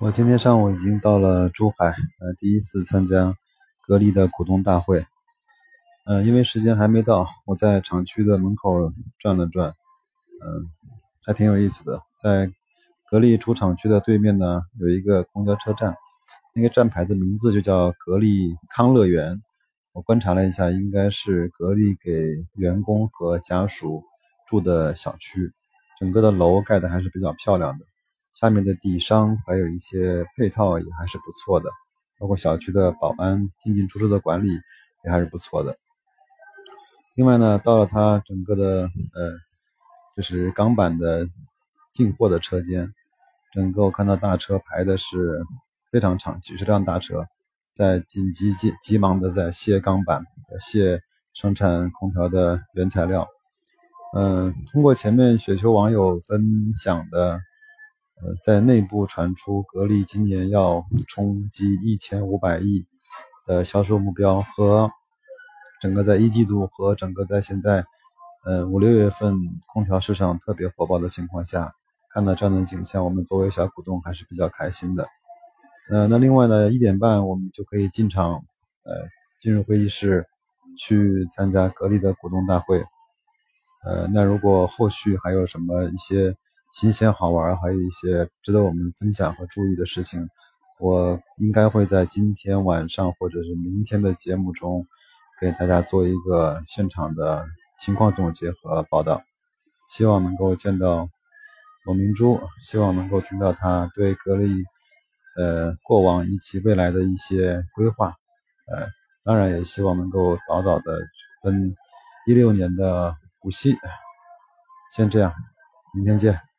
我今天上午已经到了珠海，呃，第一次参加格力的股东大会。呃，因为时间还没到，我在厂区的门口转了转，嗯，还挺有意思的。在格力主厂区的对面呢，有一个公交车站，那个站牌的名字就叫格力康乐园。我观察了一下，应该是格力给员工和家属住的小区，整个的楼盖的还是比较漂亮的。下面的底商还有一些配套也还是不错的，包括小区的保安进进出出的管理也还是不错的。另外呢，到了它整个的呃，就是钢板的进货的车间，整个我看到大车排的是非常长，几十辆大车在紧急急急忙的在卸钢板、卸生产空调的原材料。嗯，通过前面雪球网友分享的。在内部传出，格力今年要冲击一千五百亿的销售目标，和整个在一季度和整个在现在，呃五六月份空调市场特别火爆的情况下，看到这样的景象，我们作为小股东还是比较开心的。呃，那另外呢，一点半我们就可以进场，呃，进入会议室去参加格力的股东大会。呃，那如果后续还有什么一些。新鲜好玩，还有一些值得我们分享和注意的事情，我应该会在今天晚上或者是明天的节目中，给大家做一个现场的情况总结和报道。希望能够见到董明珠，希望能够听到他对格力呃过往以及未来的一些规划，呃，当然也希望能够早早的分一六年的股息。先这样，明天见。